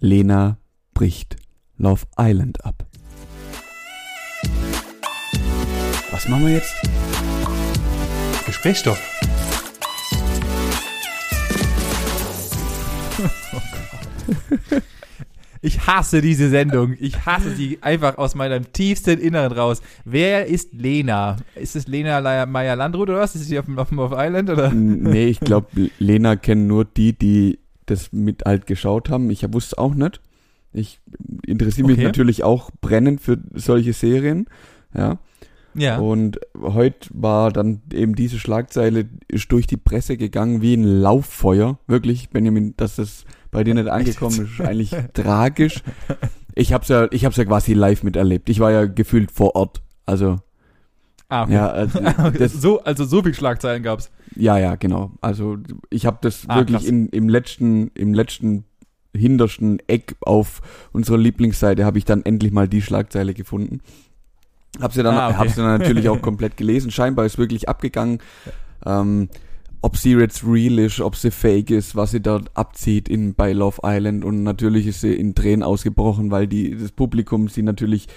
Lena bricht Love Island ab. Was machen wir jetzt? Gesprächsstoff. Ich hasse diese Sendung. Ich hasse sie einfach aus meinem tiefsten Inneren raus. Wer ist Lena? Ist es Lena Meyer-Landrut oder was? Ist sie auf dem, auf Off Island oder? Nee, ich glaube, Lena kennen nur die, die das mit halt geschaut haben. Ich wusste es auch nicht. Ich interessiere mich Okay. natürlich auch brennend für solche Serien. Ja. Ja. Und heute war dann eben diese Schlagzeile ist durch die Presse gegangen wie ein Lauffeuer. Wirklich, Benjamin, dass das bei dir nicht angekommen ist, ist eigentlich tragisch. Ich hab's ja, ich hab's ja quasi live miterlebt. Ich war ja gefühlt vor Ort. Also, ah, okay. ja, also, das, so, also so viel Schlagzeilen gab's. ja, ja, genau. Also, ich habe das Ah, wirklich krass. in, im letzten, im letzten hintersten Eck auf unserer Lieblingsseite habe ich dann endlich mal die Schlagzeile gefunden. Hab sie dann, Ah, okay. hab sie dann natürlich auch komplett gelesen. Scheinbar ist wirklich abgegangen. Ähm, ob sie jetzt real ist, ob sie fake ist, was sie dort abzieht in, bei Love Island und natürlich ist sie in Tränen ausgebrochen, weil die, das Publikum sie natürlich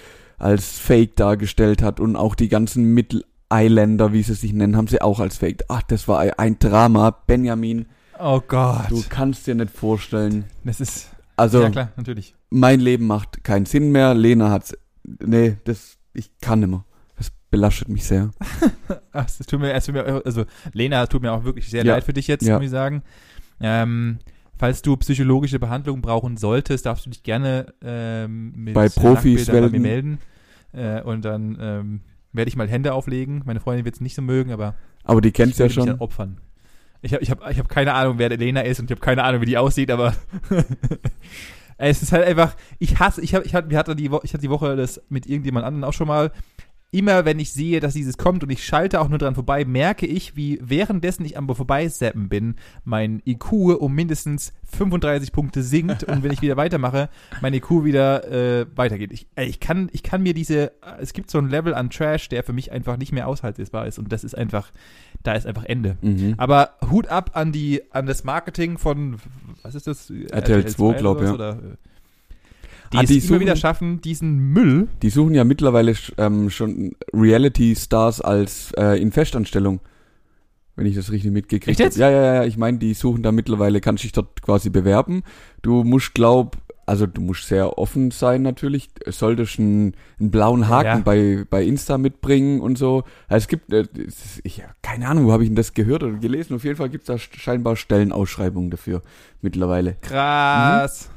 als fake dargestellt hat und auch die ganzen Mittel-Islander, wie sie sich nennen, haben sie auch als fake. Ach, das war ein- Drama. Benjamin, Oh Gott. du kannst dir nicht vorstellen. das ist. Also, ja, klar, natürlich. mein Leben macht keinen Sinn mehr. Lena hat's, nee, das, ich kann nimmer. Das belastet mich sehr. Ach, es tut mir, es tut mir, also Lena, tut mir auch wirklich sehr Ja. leid für dich jetzt, Ja. muss ich sagen. Ähm, falls du psychologische Behandlung brauchen solltest, darfst du dich gerne ähm, mit Bei Profis Nacktbildern bei mir melden. Äh, und dann ähm, werde ich mal Hände auflegen. Meine Freundin wird es nicht so mögen, aber Aber die ich kennst ja schon. opfern. Ich habe ich hab, ich hab keine Ahnung, wer der Lena ist und ich habe keine Ahnung, wie die aussieht, aber es ist halt einfach, ich hasse, ich habe, ich hatte, ich hatte die Woche das mit irgendjemand anderen auch schon mal. Immer wenn ich sehe, dass dieses kommt und ich schalte auch nur dran vorbei, merke ich, wie währenddessen ich am Vorbeiseppen bin, mein IQ um mindestens 35 Punkte sinkt und wenn ich wieder weitermache, mein IQ wieder äh, weitergeht. Ich, ey, ich, kann, ich kann mir diese, es gibt so ein Level an Trash, der für mich einfach nicht mehr aushaltbar ist und das ist einfach, da ist einfach Ende. Mhm. Aber Hut ab an die an das Marketing von was ist das? RTL 2, glaub, oder ja. Oder, äh, die Ah, es die immer suchen- wieder schaffen, diesen Müll. Die suchen ja mittlerweile ähm, schon Reality-Stars als äh, in Festanstellung. Wenn ich das richtig mitgekriegt habe. Ja, ja, ja. Ich meine, die suchen da mittlerweile, kannst dich dort quasi bewerben. Du musst, glaub, also du musst sehr offen sein natürlich. Solltest einen, einen blauen Haken Ja. bei, bei Insta mitbringen und so. Also es gibt, äh, es ich, keine Ahnung, wo habe ich denn das gehört oder gelesen? Auf jeden Fall gibt es da scheinbar Stellenausschreibungen dafür mittlerweile. Krass.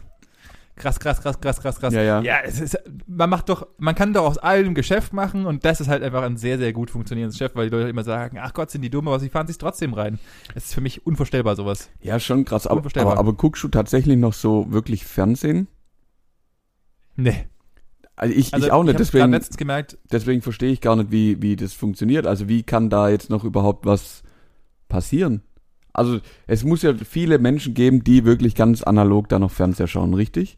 Krass, krass, krass, krass, krass, krass. Ja, ja. Ja, es ist, man macht doch, man kann doch aus allem Geschäft machen und das ist halt einfach ein sehr, sehr gut funktionierendes Geschäft, weil die Leute immer sagen, ach Gott, sind die dumm, aber sie fahren sich trotzdem rein. Es ist für mich unvorstellbar, sowas. Ja, schon krass. Aber, aber, aber guckst du tatsächlich noch so wirklich Fernsehen? Nee. Also ich, Also ich auch nicht, ich deswegen, letztens gemerkt, deswegen verstehe ich gar nicht, wie, wie das funktioniert. Also wie kann da jetzt noch überhaupt was passieren? Also es muss ja viele Menschen geben, die wirklich ganz analog da noch Fernseher schauen, richtig?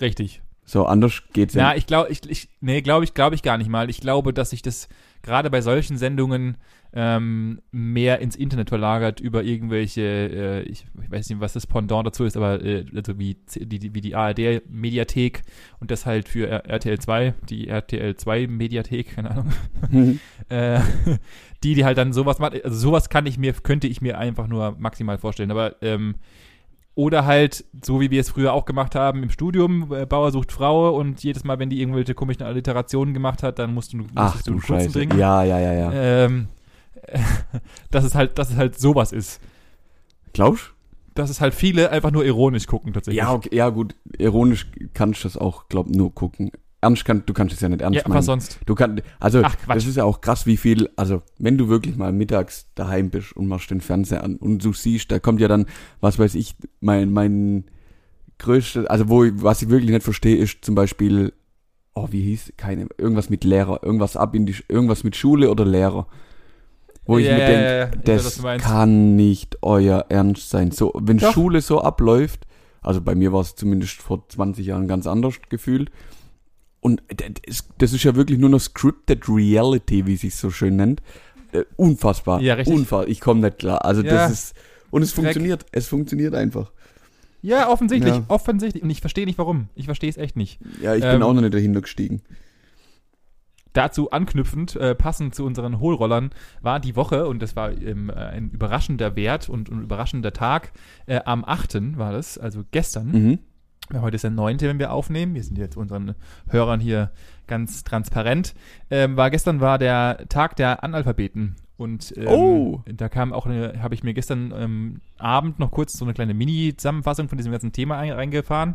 Richtig. So, anders geht's ja. Ja, ich glaube, ich, ich, nee, glaube ich, glaube ich gar nicht mal. Ich glaube, dass sich das gerade bei solchen Sendungen ähm, mehr ins Internet verlagert über irgendwelche, äh, ich, ich weiß nicht, was das Pendant dazu ist, aber äh, also wie, die, wie die ARD-Mediathek und das halt für RTL 2, die RTL 2-Mediathek, keine Ahnung, Mhm. äh, die, die halt dann sowas macht. Also sowas kann ich mir, könnte ich mir einfach nur maximal vorstellen. Aber ähm, oder halt, so wie wir es früher auch gemacht haben im Studium, äh, Bauer sucht Frau und jedes Mal, wenn die irgendwelche komischen Alliterationen gemacht hat, dann musst du, musstest Ach du du einen Scheiße. bringen. Ja, ja, ja, ja. Ähm, dass es halt, dass es halt sowas ist. Glaubst Dass es halt viele einfach nur ironisch gucken tatsächlich. Ja, okay, ja gut. Ironisch kannst du das auch, glaub nur gucken. Ernst kann, du kannst es ja nicht ernst ja meinen. was sonst? Du kannst, also Ach, das ist ja auch krass, wie viel, also wenn du wirklich mal mittags daheim bist und machst den Fernseher an und du siehst, da kommt ja dann, was weiß ich, mein, mein größtes, also wo, ich- was ich wirklich nicht verstehe, ist zum Beispiel, oh, wie hieß, keine, irgendwas mit Lehrer, irgendwas ab in die, irgendwas mit Schule oder Lehrer. Wo ich Ja, mir denke. Ich weiß, das meinst. kann nicht euer Ernst sein. So, wenn Doch. Schule so abläuft, also bei mir war es zumindest vor 20 Jahren ganz anders gefühlt. Und es- das ist ja wirklich nur noch Scripted Reality, wie sich so schön nennt. Äh, unfassbar. Ja, richtig. Unfassbar. Ich komme nicht klar. Also Ja. das ist und es Dreck. funktioniert. Es funktioniert einfach. Ja, offensichtlich, Ja. offensichtlich. Und ich verstehe nicht warum. Ich verstehe es echt nicht. Ja, ich Ähm, bin auch noch nicht dahinter gestiegen. Dazu anknüpfend, äh, passend zu unseren Hohlrollern, war die Woche, und das war ähm, äh, ein überraschender Wert und ein überraschender Tag, äh, am 8. war das, also gestern. Mhm. Heute ist der 9., wenn wir aufnehmen. Wir sind jetzt unseren Hörern hier ganz transparent. Ähm, war gestern war der Tag der Analphabeten. Und ähm, Oh. da kam auch eine, habe ich mir gestern ähm, Abend noch kurz so eine kleine Mini-Zusammenfassung von diesem ganzen Thema ein, reingefahren.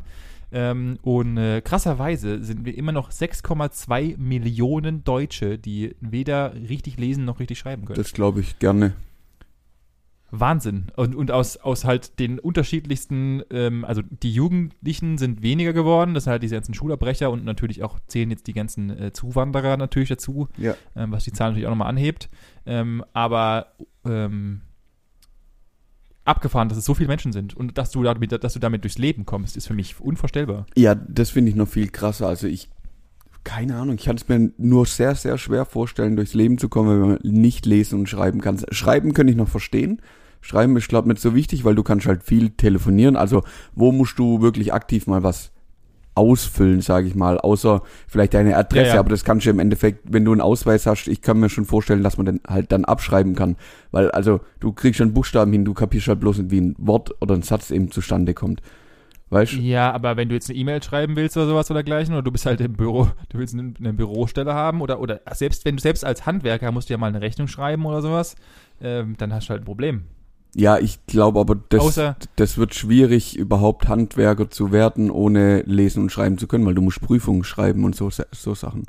Ähm, und äh, krasserweise sind wir immer noch 6,2 Millionen Deutsche, die weder richtig lesen noch richtig schreiben können. Das glaube ich gerne. Wahnsinn. Und, und aus, aus halt den unterschiedlichsten, ähm, also die Jugendlichen sind weniger geworden, das sind halt diese ganzen Schulabbrecher und natürlich auch zählen jetzt die ganzen äh, Zuwanderer natürlich dazu, Ja. ähm, was die Zahl natürlich auch nochmal anhebt. Ähm, aber ähm, abgefahren, dass es so viele Menschen sind und dass du damit, dass du damit durchs Leben kommst, ist für mich unvorstellbar. Ja, das finde ich noch viel krasser. Also ich, keine Ahnung, ich kann es mir nur sehr, sehr schwer vorstellen, durchs Leben zu kommen, wenn man nicht lesen und schreiben kann. Schreiben könnte ich noch verstehen. Schreiben ist, glaube ich, nicht so wichtig, weil du kannst halt viel telefonieren. Also wo musst du wirklich aktiv mal was ausfüllen, sage ich mal, außer vielleicht deine Adresse, Ja, ja. aber das kannst du im Endeffekt, wenn du einen Ausweis hast, ich kann mir schon vorstellen, dass man den halt dann abschreiben kann, weil also du kriegst schon Buchstaben hin, du kapierst halt bloß nicht, wie ein Wort oder ein Satz eben zustande kommt. Weißt du? Ja, aber wenn du jetzt eine E-Mail schreiben willst oder sowas oder dergleichen, oder du bist halt im Büro, du willst eine, eine Bürostelle haben, oder, oder selbst wenn du selbst als Handwerker musst du ja mal eine Rechnung schreiben oder sowas, ähm, dann hast du halt ein Problem. Ja, ich glaube aber, das, Außer- das wird schwierig, überhaupt Handwerker zu werden, ohne lesen und schreiben zu können, weil du musst Prüfungen schreiben und so, so Sachen.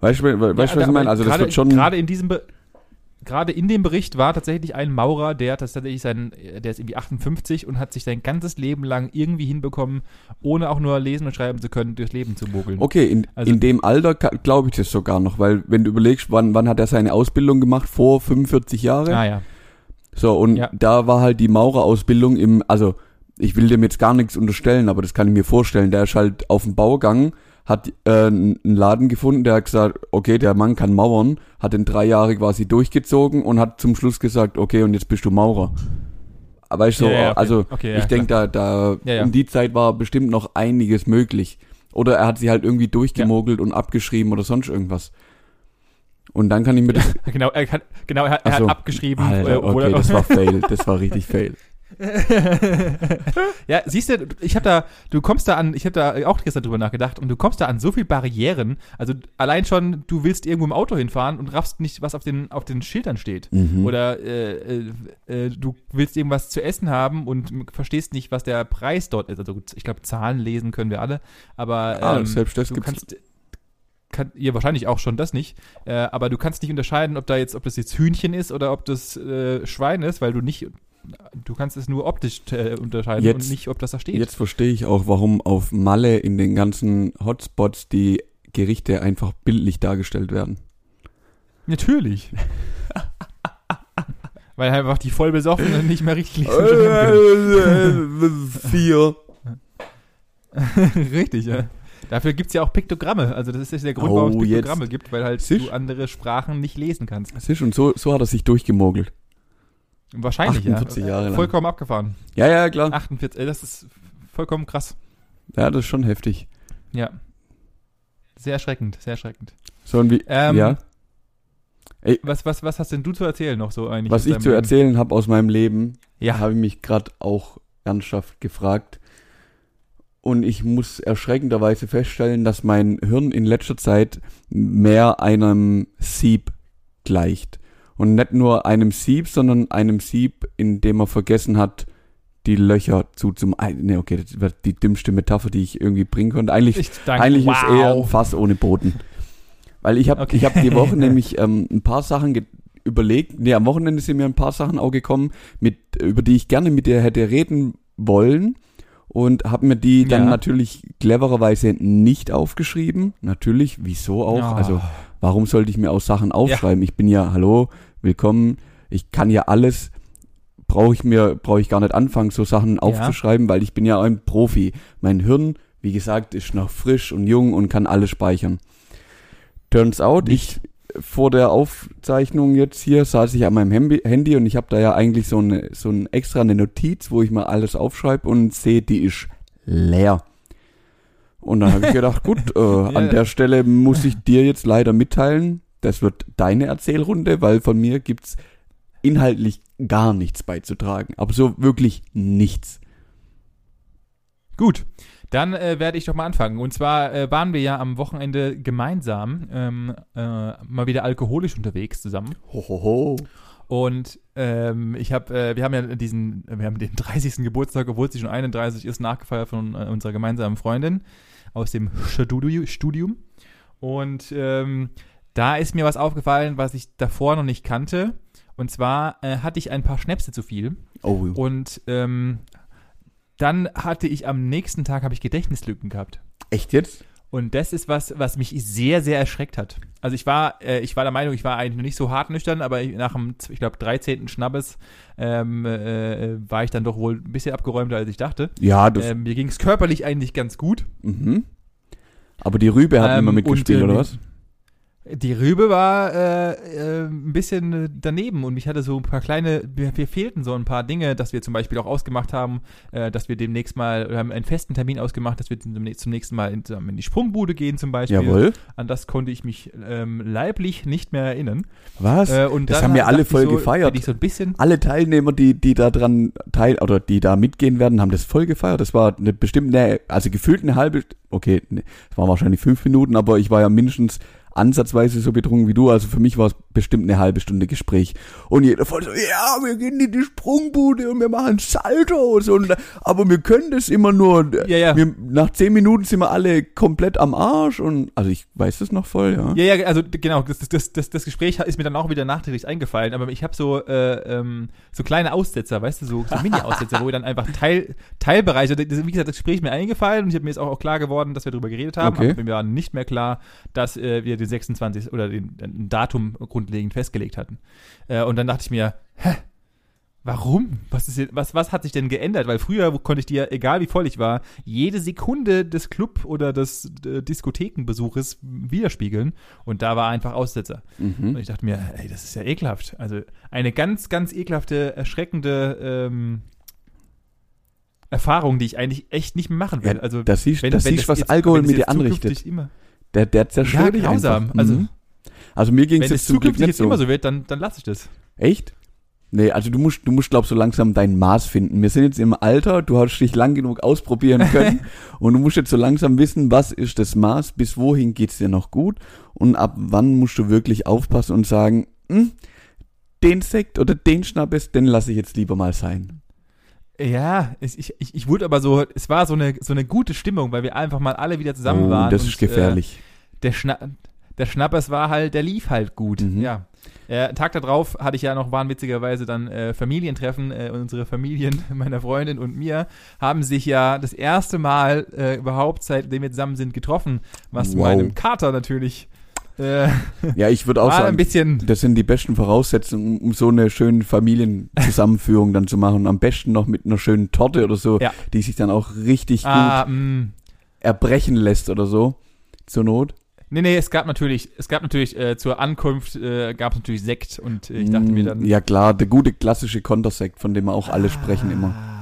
Weißt du, we- weißt, du, was ich meine? Also das gerade- wird schon... Gerade in diesem Be Gerade in dem Bericht war tatsächlich ein Maurer, der das tatsächlich sein, der ist irgendwie 58 und hat sich sein ganzes Leben lang irgendwie hinbekommen, ohne auch nur lesen und schreiben zu können, durchs Leben zu mogeln. Okay, in, Also- in dem Alter glaube ich das sogar noch, weil wenn du überlegst, wann, wann hat er seine Ausbildung gemacht? Vor 45 Jahren? Ah ja. So, und Ja. da war halt die Maurerausbildung im, also ich will dem jetzt gar nichts unterstellen, aber das kann ich mir vorstellen. Der ist halt auf dem Bau gegangen, hat äh, einen Laden gefunden, der hat gesagt, okay, der Mann kann mauern, hat den drei Jahre quasi durchgezogen und hat zum Schluss gesagt, okay, und jetzt bist du Maurer. Aber ich so, Ja, ja, okay. also Okay, ich denke, da, da um die Zeit war bestimmt noch einiges möglich. Oder er hat sie halt irgendwie durchgemogelt und abgeschrieben oder sonst irgendwas. Und dann kann ich mir das Genau, er hat, genau, er, hat- er so. hat abgeschrieben. äh, Alter, obwohl okay, das war fail, das war richtig fail. ja, siehst du, ich habe da, du kommst da an, ich habe da auch gestern drüber nachgedacht und du kommst da an so viel Barrieren. Also allein schon, du willst irgendwo im Auto hinfahren und raffst nicht, was auf den auf den Schildern steht. Mhm. Oder äh, äh, äh, du willst irgendwas zu essen haben und verstehst nicht, was der Preis dort ist. Also ich glaube, Zahlen lesen können wir alle, aber Ah, ähm, selbst das du gibt's. kannst kann, ihr wahrscheinlich auch schon das nicht, äh, aber du kannst nicht unterscheiden, ob da jetzt, ob das jetzt Hühnchen ist oder ob das äh, Schwein ist, weil du nicht, du kannst es nur optisch äh, unterscheiden Jetzt- und nicht, ob das da steht. Jetzt verstehe ich auch, warum auf Malle in den ganzen Hotspots die Gerichte einfach bildlich dargestellt werden. Natürlich. weil einfach die voll besoffenen nicht mehr richtig lesen können. Vier. Richtig, ja. Dafür gibt es ja auch Piktogramme. Also das ist der Grund, Oh, warum es jetzt. Piktogramme gibt, weil halt Siehst? du andere Sprachen nicht lesen kannst. Siehst, und so, so hat er sich durchgemogelt. Wahrscheinlich, 48 ja. Jahre lang. Vollkommen abgefahren. Ja, ja, klar. 48, äh, das ist vollkommen krass. Ja, das ist schon heftig. Ja. Sehr erschreckend, sehr erschreckend. So, und wie, Ähm, ja, Was, was, was hast denn du zu erzählen noch so eigentlich? was ich zu erzählen habe aus meinem Leben, Ja. habe ich mich gerade auch ernsthaft gefragt. Und ich muss erschreckenderweise feststellen, dass mein Hirn in letzter Zeit mehr einem Sieb gleicht. Und nicht nur einem Sieb, sondern einem Sieb, in dem er vergessen hat, die Löcher zu zum Ne, okay, das wird die dümmste Metapher, die ich irgendwie bringen konnte. Eigentlich, Ich danke. eigentlich ist eher ein wow. Fass ohne Boden. Weil ich habe Okay. ich hab die Woche nämlich ähm, ein paar Sachen überlegt. Nee, am Wochenende sind mir ein paar Sachen auch gekommen, mit, über die ich gerne mit dir hätte reden wollen. Und habe mir die dann Ja. natürlich clevererweise nicht aufgeschrieben. Natürlich, wieso auch? Oh. Also, warum sollte ich mir auch Sachen aufschreiben? Ich bin ja, hallo, willkommen. Ich kann ja alles, brauche ich mir, brauche ich gar nicht anfangen, so Sachen aufzuschreiben, weil ich bin ja ein Profi. Mein Hirn, wie gesagt, ist noch frisch und jung und kann alles speichern. Turns out, ich vor der Aufzeichnung jetzt hier saß ich an meinem Handy und ich habe da ja eigentlich so eine so ein extra eine Notiz, wo ich mal alles aufschreibe und sehe, die ist leer. Und dann habe ich gedacht, gut, äh, an der Stelle muss ich dir jetzt leider mitteilen, das wird deine Erzählrunde, weil von mir gibt's inhaltlich gar nichts beizutragen. Aber so wirklich nichts. Gut, dann äh, werde ich doch mal anfangen. Und zwar äh, waren wir ja am Wochenende gemeinsam ähm, äh, mal wieder alkoholisch unterwegs zusammen. Hohoho. Und ähm, ich habe, äh, wir haben ja diesen, wir haben den 30. Geburtstag, obwohl sie schon 31 ist, nachgefeiert von äh, unserer gemeinsamen Freundin aus dem Studium. Und ähm, da ist mir was aufgefallen, was ich davor noch nicht kannte. Und zwar äh, hatte ich ein paar Schnäpse zu viel. Oh. Und ähm, dann hatte ich am nächsten Tag habe ich Gedächtnislücken gehabt. Echt jetzt? Und das ist was, was mich sehr, sehr erschreckt hat. Also ich war, äh, ich war der Meinung, ich war eigentlich noch nicht so hart nüchtern, aber ich, nach dem, ich glaube, 13. Schnappes ähm, äh, war ich dann doch wohl ein bisschen abgeräumter, als ich dachte. Ja, das. Ähm, mir ging es körperlich eigentlich ganz gut. mhm. Aber die Rübe hat Ähm, immer mitgespielt, und, oder ähm, was? Die Rübe war äh, äh, ein bisschen daneben und mich hatte so ein paar kleine, wir, wir fehlten so ein paar Dinge, dass wir zum Beispiel auch ausgemacht haben, äh, dass wir demnächst mal, wir haben einen festen Termin ausgemacht, dass wir zum, nächsten Mal in, in die Sprungbude gehen zum Beispiel. Jawohl. An das konnte ich mich ähm, leiblich nicht mehr erinnern. Was? Äh, und das haben wir alle voll so, gefeiert. so ein bisschen, Alle Teilnehmer, die, die da dran teil oder die da mitgehen werden, haben das voll gefeiert. Das war eine bestimmt eine, also gefühlt eine halbe, okay, ne, es waren wahrscheinlich fünf Minuten, aber ich war ja mindestens ansatzweise so betrunken wie du. Also für mich war es bestimmt eine halbe Stunde Gespräch. Und jeder voll so, ja, wir gehen in die Sprungbude und wir machen Saltos und aber wir können das immer nur. Ja, ja. Wir, nach zehn Minuten sind wir alle komplett am Arsch und also ich weiß das noch voll, ja. Ja, ja, also genau, das, das, das, das Gespräch ist mir dann auch wieder nachträglich eingefallen, aber ich habe so, äh, ähm, so kleine Aussetzer, weißt du, so, so Mini-Aussetzer, wo wir dann einfach Teil, Teilbereiche, das, wie gesagt, das Gespräch ist mir eingefallen und ich habe mir jetzt auch, auch klar geworden, dass wir darüber geredet haben, Okay. aber mir war nicht mehr klar, dass äh, wir den 26. oder den, ein Datum grundlegend festgelegt hatten. Äh, und dann dachte ich mir, hä? Warum? Was, ist, was, was hat sich denn geändert? Weil früher konnte ich dir, egal wie voll ich war, jede Sekunde des Club- oder des äh, Diskothekenbesuches widerspiegeln. Und da war einfach Aussetzer. Und Mhm. ich dachte mir, ey, das ist ja ekelhaft. Also eine ganz, ganz ekelhafte, erschreckende ähm, Erfahrung, die ich eigentlich echt nicht mehr machen will. Ja, also das siehst, wenn- das wenn siehst was jetzt- Alkohol wenn das mit dir anrichtet. Immer, Der, der zerstört ja, dich grausam. einfach. Also Mhm. also mir ging wenn es es jetzt zum Glück nicht so. immer so wird, dann, dann lasse ich das. Echt? Nee, also du musst, du musst, glaub so langsam dein Maß finden. Wir sind jetzt im Alter, du hast dich lang genug ausprobieren können und du musst jetzt so langsam wissen, was ist das Maß, bis wohin geht's dir noch gut und ab wann musst du wirklich aufpassen und sagen, hm, den Sekt oder den Schnappes, den lasse ich jetzt lieber mal sein. Ja, ich, ich, ich ich wurde aber so, es war so eine, so eine gute Stimmung, weil wir einfach mal alle wieder zusammen oh, waren. das und, ist gefährlich. Äh, der, Schna der Schnappers war halt, der lief halt gut. Mhm. Ja. Äh, Tag darauf hatte ich ja noch wahnwitzigerweise dann äh, Familientreffen. Äh, unsere Familien, meiner Freundin und mir, haben sich ja das erste Mal äh, überhaupt, seitdem wir zusammen sind, getroffen. Was Wow. meinem Kater natürlich äh, ja, ich würde auch sagen, das sind die besten Voraussetzungen, um so eine schöne Familienzusammenführung dann zu machen. Am besten noch mit einer schönen Torte oder so, Ja. die sich dann auch richtig gut Ah, mh. erbrechen lässt oder so. Zur Not. Nee, nee, es gab natürlich, es gab natürlich äh, zur Ankunft äh, gab es natürlich Sekt und äh, ich dachte mir dann. Mm, Ja klar, der gute klassische Kontersekt, von dem wir auch alle sprechen immer. Ah,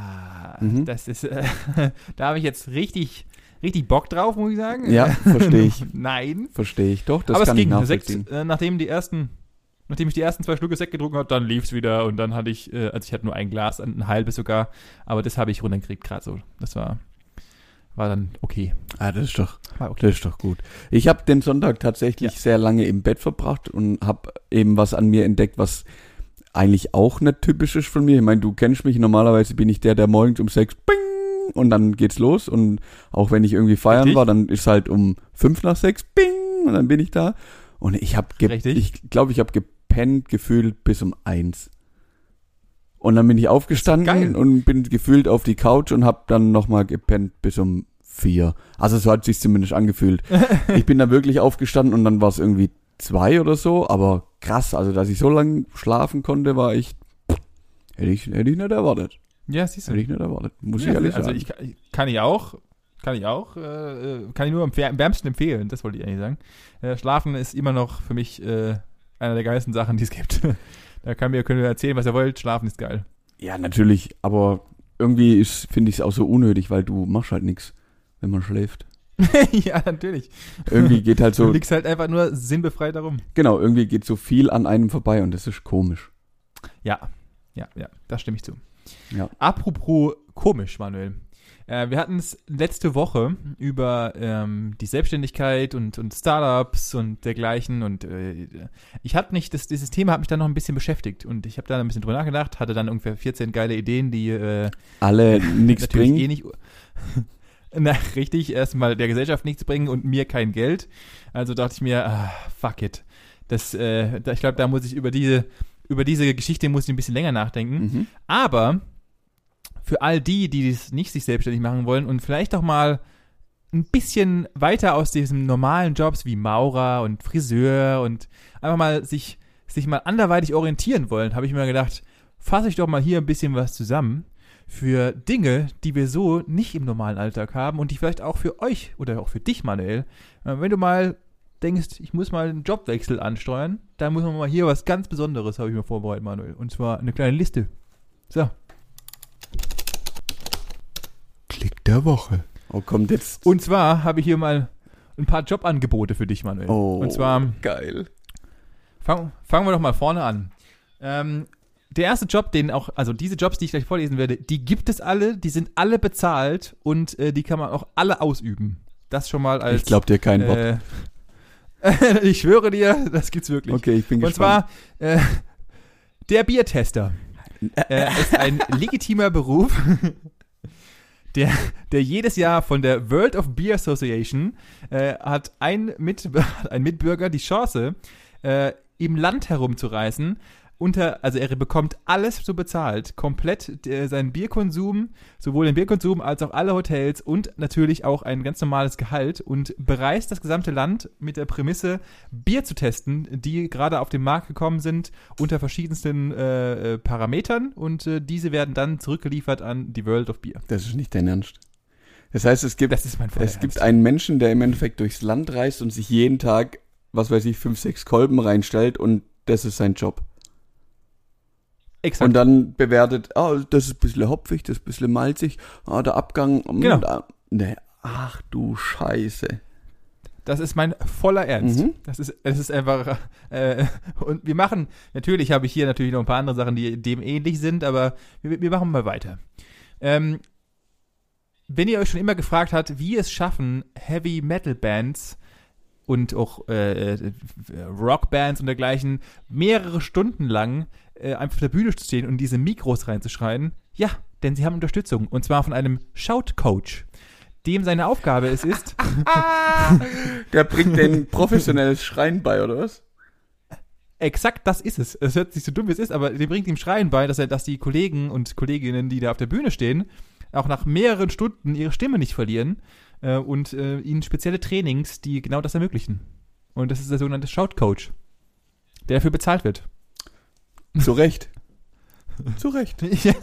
Mhm. Das ist, da habe ich jetzt richtig, richtig Bock drauf, muss ich sagen. Ja, verstehe ich. Nein. Verstehe ich doch, das Aber es kann ging. ich Sekt, äh, nachdem die ersten, nachdem ich die ersten zwei Schlücke Sekt getrunken habe, dann lief es wieder und dann hatte ich, äh, also ich hatte nur ein Glas, ein halbes sogar, aber das habe ich runtergekriegt gerade so. Das war, war dann okay. Ah, das ist doch, War okay. das ist doch gut. Ich habe den Sonntag tatsächlich Ja. sehr lange im Bett verbracht und habe eben was an mir entdeckt, was eigentlich auch nicht typisch ist von mir. Ich meine, du kennst mich, normalerweise bin ich der, der morgens um sechs bing, und dann geht's los und auch wenn ich irgendwie feiern Richtig. war, dann ist halt um fünf nach sechs bing und dann bin ich da und ich habe ich glaube, ich habe gepennt gefühlt bis um eins. Und dann bin ich aufgestanden und bin gefühlt auf die Couch und habe dann nochmal gepennt bis um vier. Also so hat sich zumindest angefühlt. ich bin da wirklich aufgestanden und dann war es irgendwie zwei oder so, aber krass, also dass ich so lange schlafen konnte, war echt, hätte ich, hätte ich nicht erwartet. Ja, siehst du. Hätte ich nicht erwartet. Muss Ja, ich ehrlich also sagen. ich, kann- ich kann ich auch. Kann ich auch. Äh, kann ich nur am wärmsten empfehlen, das wollte ich eigentlich sagen. Äh, Schlafen ist immer noch für mich äh, einer der geilsten Sachen, die es gibt. da kann mir, könnt ihr erzählen, was ihr wollt. Schlafen ist geil. Ja, natürlich, aber irgendwie finde ich es auch so unnötig, weil du machst halt nichts, wenn man schläft. ja, natürlich. Irgendwie geht halt so. Du liegst halt einfach nur sinnbefreit darum. Genau, irgendwie geht so viel an einem vorbei und das ist komisch. Ja, ja, ja, da stimme ich zu. Ja. Apropos komisch, Manuel. Äh, wir hatten es letzte Woche über ähm, die Selbstständigkeit und, und Startups und dergleichen und äh, ich hatte nicht, das, dieses Thema hat mich dann noch ein bisschen beschäftigt und ich habe da ein bisschen drüber nachgedacht, hatte dann ungefähr 14 geile Ideen, die äh, alle nichts bringen. Eh nicht, na, richtig, erstmal der Gesellschaft nichts bringen und mir kein Geld. Also dachte ich mir, ah, fuck it. Das, äh, ich glaube, da muss ich über diese, über diese Geschichte muss ich ein bisschen länger nachdenken. Mhm. Aber für all die, die es nicht sich selbstständig machen wollen und vielleicht auch mal ein bisschen weiter aus diesen normalen Jobs wie Maurer und Friseur und einfach mal sich, sich mal anderweitig orientieren wollen, habe ich mir gedacht, fasse ich doch mal hier ein bisschen was zusammen für Dinge, die wir so nicht im normalen Alltag haben und die vielleicht auch für euch oder auch für dich, Manuel, äh, wenn du mal denkst, ich muss mal einen Jobwechsel ansteuern, dann muss man mal hier was ganz Besonderes, habe ich mir vorbereitet, Manuel. Und zwar eine kleine Liste. So, Klick der Woche. Oh, kommt jetzt. Und zwar habe ich hier mal ein paar Jobangebote für dich, Manuel. Oh, Und zwar, geil. fang, fangen wir doch mal vorne an. Ähm, der erste Job, den auch, also diese Jobs, die ich gleich vorlesen werde, die gibt es alle, die sind alle bezahlt und äh, die kann man auch alle ausüben. Das schon mal als. Ich glaube dir kein Wort. Äh, ich schwöre dir, das gibt's wirklich. Okay, ich bin Und gespannt. zwar äh, der Biertester. äh, ist ein legitimer Beruf, der, der jedes Jahr von der World of Beer Association äh, hat ein, Mit, ein Mitbürger die Chance, äh, im Land herumzureisen. Unter, also er bekommt alles so bezahlt, komplett äh, seinen Bierkonsum, sowohl den Bierkonsum als auch alle Hotels und natürlich auch ein ganz normales Gehalt und bereist das gesamte Land mit der Prämisse, Bier zu testen, die gerade auf den Markt gekommen sind, unter verschiedensten äh, äh, Parametern und äh, diese werden dann zurückgeliefert an die World of Beer. Das ist nicht dein Ernst. Das heißt, es gibt, es gibt einen Menschen, der im Endeffekt durchs Land reist und sich jeden Tag, was weiß ich, fünf, sechs Kolben reinstellt und das ist sein Job. Exakt. Und dann bewertet, ah, das ist ein bisschen hopfig, das ist ein bisschen malzig, ah, der Abgang, mm, Genau. da, ne, ach du Scheiße. Das ist mein voller Ernst. Mhm. Das ist, es ist einfach, äh, und wir machen, natürlich habe ich hier natürlich noch ein paar andere Sachen, die dem ähnlich sind, aber wir, wir machen mal weiter. Ähm, wenn ihr euch schon immer gefragt habt, wie es schaffen, Heavy Metal Bands und auch äh, äh, Rockbands und dergleichen mehrere Stunden lang äh, einfach auf der Bühne zu stehen und diese Mikros reinzuschreien, ja, denn sie haben Unterstützung und zwar von einem Shout-Coach, dem seine Aufgabe es ist, Der bringt den professionelles Schreien bei, oder was? Exakt das ist es. Es hört sich so dumm, wie es ist, aber der bringt ihm Schreien bei, dass er, dass die Kollegen und Kolleginnen, die da auf der Bühne stehen, auch nach mehreren Stunden ihre Stimme nicht verlieren äh, und äh, ihnen spezielle Trainings, die genau das ermöglichen. Und das ist der sogenannte Shout-Coach, der dafür bezahlt wird. Zu Recht. Zu Recht. ja.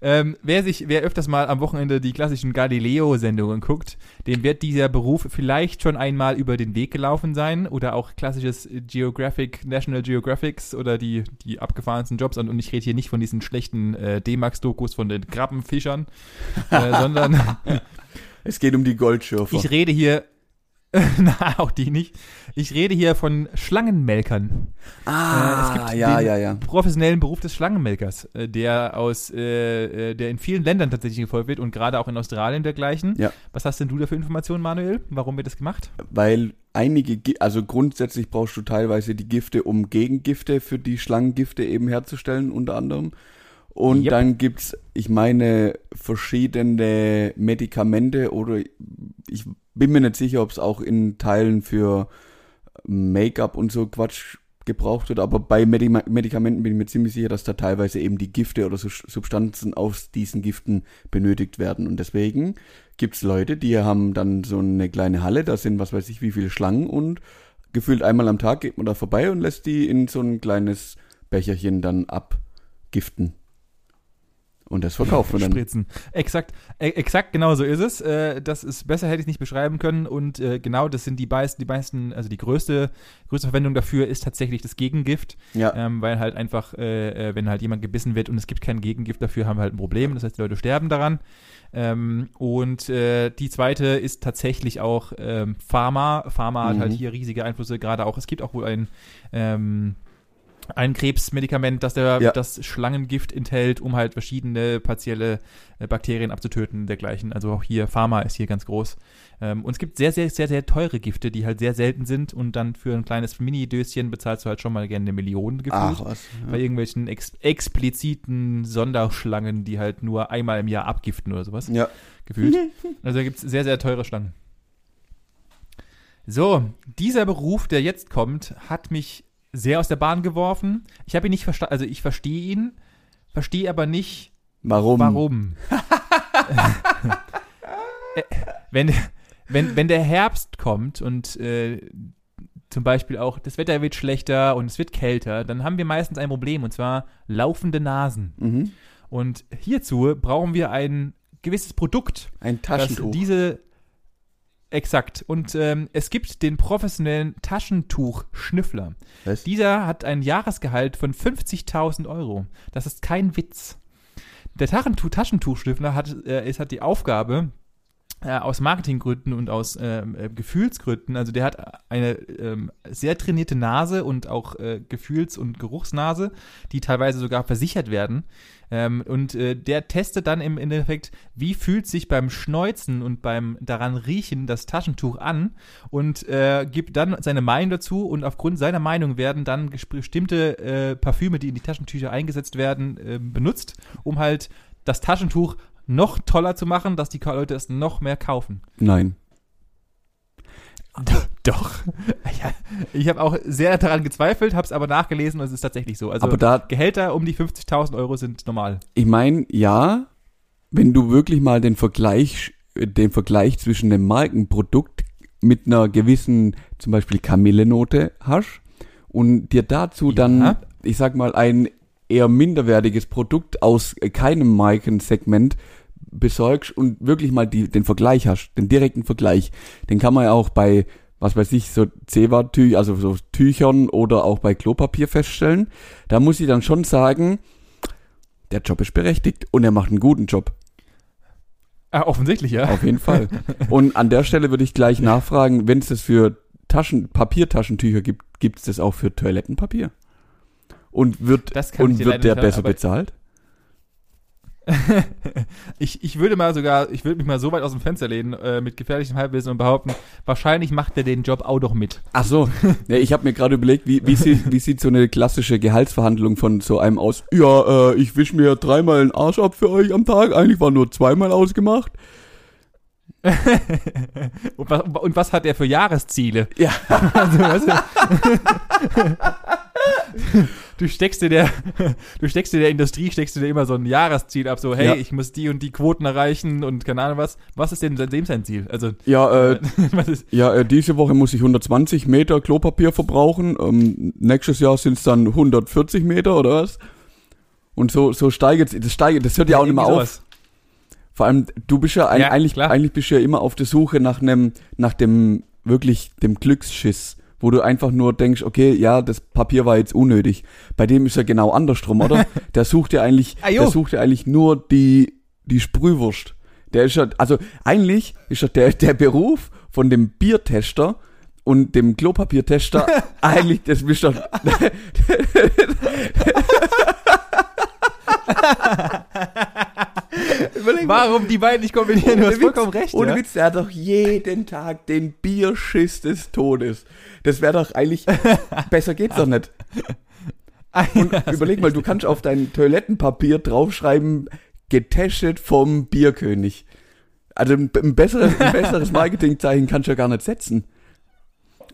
ähm, wer sich, wer öfters mal am Wochenende die klassischen Galileo-Sendungen guckt, dem wird dieser Beruf vielleicht schon einmal über den Weg gelaufen sein oder auch klassisches Geographic, National Geographics oder die, die abgefahrensten Jobs. Und, und ich rede hier nicht von diesen schlechten äh, D-Max-Dokus von den Krabbenfischern, äh, sondern Es geht um die Goldschürfer. ich rede hier, na, auch die nicht. Ich rede hier von Schlangenmelkern. ah, Äh, es gibt ja, den ja, ja. professionellen Beruf des Schlangenmelkers, äh, der aus, äh, äh, der in vielen Ländern tatsächlich gefolgt wird und gerade auch in Australien dergleichen. Ja. Was hast denn du da für Informationen, Manuel? Warum wird das gemacht? Weil einige, also grundsätzlich brauchst du teilweise die Gifte, um Gegengifte für die Schlangengifte eben herzustellen, unter anderem. Und Yep. dann gibt's, ich meine, verschiedene Medikamente oder ich bin mir nicht sicher, ob es auch in Teilen für Make-up und so Quatsch gebraucht wird, aber bei Medi Medikamenten bin ich mir ziemlich sicher, dass da teilweise eben die Gifte oder Substanzen aus diesen Giften benötigt werden. Und deswegen gibt's Leute, die haben dann so eine kleine Halle, da sind was weiß ich wie viele Schlangen und gefühlt einmal am Tag geht man da vorbei und lässt die in so ein kleines Becherchen dann abgiften. Und das verkauft man dann. Spritzen. Exakt, e exakt genau so ist es. Äh, das ist besser hätte ich es nicht beschreiben können und äh, genau das sind die meisten, die meisten, also die größte, größte Verwendung dafür ist tatsächlich das Gegengift, Ja. ähm, weil halt einfach, äh, wenn halt jemand gebissen wird und es gibt kein Gegengift dafür, haben wir halt ein Problem. Das heißt, die Leute sterben daran. Ähm, und äh, die zweite ist tatsächlich auch ähm, Pharma. Pharma hat Mhm. halt hier riesige Einflüsse, gerade auch, es gibt auch wohl ein ähm, ein Krebsmedikament, das der, Ja. das Schlangengift enthält, um halt verschiedene partielle äh, Bakterien abzutöten und dergleichen. Also auch hier Pharma ist hier ganz groß. Ähm, und es gibt sehr, sehr, sehr, sehr teure Gifte, die halt sehr selten sind und dann für ein kleines Mini-Döschen bezahlst du halt schon mal gerne eine Million gefühlt. Ach was. Bei Ja. irgendwelchen ex expliziten Sonderschlangen, die halt nur einmal im Jahr abgiften oder sowas ja. gefühlt. Also da gibt es sehr, sehr teure Schlangen. So, dieser Beruf, der jetzt kommt, hat mich sehr aus der Bahn geworfen. Ich habe ihn nicht verstanden, also ich verstehe ihn, verstehe aber nicht, Warum? warum. Äh, wenn, wenn, wenn der Herbst kommt und äh, zum Beispiel auch das Wetter wird schlechter und es wird kälter, dann haben wir meistens ein Problem und zwar laufende Nasen. Mhm. Und hierzu brauchen wir ein gewisses Produkt, Ein dass Taschentuch. diese exakt und ähm, es gibt den professionellen Taschentuchschnüffler. Was? Dieser hat ein Jahresgehalt von 50.000 Euro. Das ist kein Witz. Der Taschentuch Taschentuchschnüffler hat äh, es hat die Aufgabe äh, aus Marketinggründen und aus ähm, äh, Gefühlsgründen, also der hat eine ähm, sehr trainierte Nase und auch äh, Gefühls- und Geruchsnase, die teilweise sogar versichert werden. Ähm, und äh, der testet dann im Endeffekt, wie fühlt sich beim Schneuzen und beim daran riechen das Taschentuch an und gibt dann seine Meinung dazu und aufgrund seiner Meinung werden dann bestimmte Parfüme, die in die Taschentücher eingesetzt werden, benutzt, um halt das Taschentuch noch toller zu machen, dass die Leute es noch mehr kaufen. Nein. Doch. Ja, ich habe auch sehr daran gezweifelt, habe es aber nachgelesen und es ist tatsächlich so. Also Aber da, Gehälter um die 50.000 Euro sind normal. ich meine, ja, wenn du wirklich mal den Vergleich, den Vergleich zwischen dem Markenprodukt mit einer gewissen, zum Beispiel Kamillenote hast und dir dazu dann, Ja. ich sag mal, ein eher minderwertiges Produkt aus keinem Markensegment besorgst und wirklich mal die, den Vergleich hast, den direkten Vergleich, den kann man ja auch bei, was weiß ich, so Zewa-Tüchern, also so Tüchern oder auch bei Klopapier feststellen. Da muss ich dann schon sagen, der Job ist berechtigt und er macht einen guten Job. Ah, offensichtlich, ja. Auf jeden Fall. Und an der Stelle würde ich gleich nachfragen, wenn es das für Taschen, Papiertaschentücher gibt, gibt es das auch für Toilettenpapier? Und wird, und wird der besser bezahlt? ich, ich würde mal sogar, ich würde mich mal so weit aus dem Fenster lehnen äh, mit gefährlichem Halbwissen und behaupten, wahrscheinlich macht er den Job auch doch mit. Ach so, ja, ich habe mir gerade überlegt, wie, wie, sieht, wie sieht so eine klassische Gehaltsverhandlung von so einem aus? Ja, äh, ich wisch mir dreimal den Arsch ab für euch am Tag, eigentlich war nur zweimal ausgemacht. und, was, und was hat er für Jahresziele? Ja. Also, weißt du, du steckst dir der, du steckst dir der Industrie, steckst du dir immer so ein Jahresziel ab, so, hey, Ja. ich muss die und die Quoten erreichen und keine Ahnung was. Was ist denn dem sein Ziel? Also, Ja, äh, was ist, ja äh, diese Woche muss ich 120 Meter Klopapier verbrauchen, ähm, nächstes Jahr sind es dann 140 Meter oder was? Und so, so steigert das steigert, das hört ja auch nicht mehr irgendwie auf. sowas. Vor allem, du bist ja, ein, Ja, eigentlich, klar. eigentlich bist du ja immer auf der Suche nach einem, nach dem, wirklich dem Glücksschiss, wo du einfach nur denkst, okay, ja, das Papier war jetzt unnötig. Bei dem ist ja genau andersrum, oder? Der sucht ja eigentlich, Ah, der sucht ja eigentlich nur die, die Sprühwurst. Der ist ja, also eigentlich ist ja der, der Beruf von dem Biertester und dem Klopapiertester eigentlich, das bist doch, Warum die beiden nicht kombinieren? Du hast Witz, vollkommen recht. Ohne ja? Witz, der hat doch jeden Tag den Bierschiss des Todes. Das wäre doch eigentlich, besser geht's doch nicht. Und Ja, überleg mal, du kannst auf dein Toilettenpapier draufschreiben, getestet vom Bierkönig. Also ein besseres, ein besseres Marketingzeichen kannst du ja gar nicht setzen.